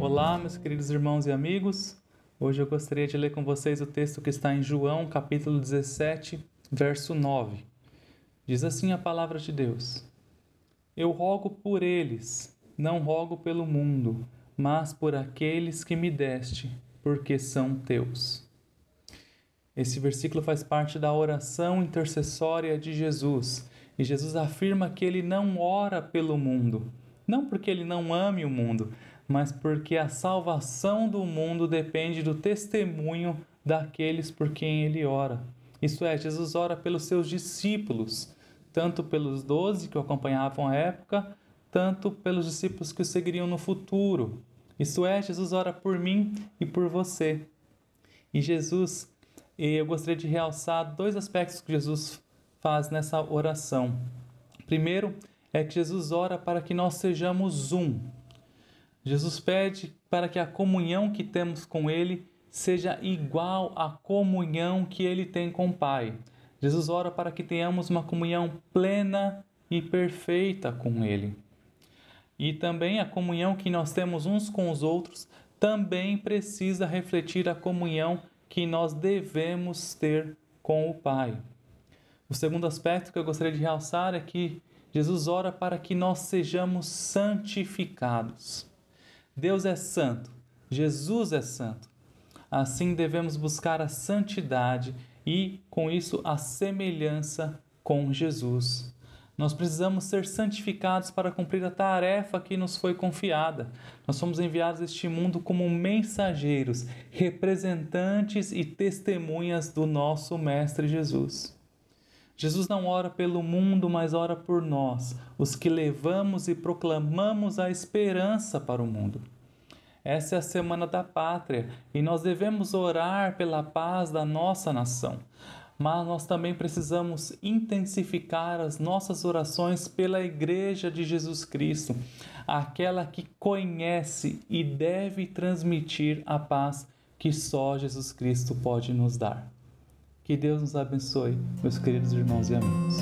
Olá, meus queridos irmãos e amigos. Hoje eu gostaria de ler com vocês o texto que está em João, capítulo 17, verso 9. Diz assim a palavra de Deus: Eu rogo por eles, não rogo pelo mundo, mas por aqueles que me deste, porque são teus. Esse versículo faz parte da oração intercessória de Jesus, e Jesus afirma que ele não ora pelo mundo, não porque ele não ame o mundo, mas porque a salvação do mundo depende do testemunho daqueles por quem ele ora. Isso é, Jesus ora pelos seus discípulos, tanto pelos doze que o acompanhavam à época, tanto pelos discípulos que o seguiriam no futuro. Isso é, Jesus ora por mim e por você. E Jesus, eu gostaria de realçar dois aspectos que Jesus faz nessa oração. Primeiro, é que Jesus ora para que nós sejamos um. Jesus pede para que a comunhão que temos com Ele seja igual à comunhão que Ele tem com o Pai. Jesus ora para que tenhamos uma comunhão plena e perfeita com Ele. E também a comunhão que nós temos uns com os outros também precisa refletir a comunhão que nós devemos ter com o Pai. O segundo aspecto que eu gostaria de realçar é que Jesus ora para que nós sejamos santificados. Deus é santo, Jesus é santo. Assim devemos buscar a santidade e, com isso, a semelhança com Jesus. Nós precisamos ser santificados para cumprir a tarefa que nos foi confiada. Nós somos enviados a este mundo como mensageiros, representantes e testemunhas do nosso Mestre Jesus. Jesus não ora pelo mundo, mas ora por nós, os que levamos e proclamamos a esperança para o mundo. Essa é a semana da pátria e nós devemos orar pela paz da nossa nação. Mas nós também precisamos intensificar as nossas orações pela Igreja de Jesus Cristo, aquela que conhece e deve transmitir a paz que só Jesus Cristo pode nos dar. Que Deus nos abençoe, meus queridos irmãos e amigos.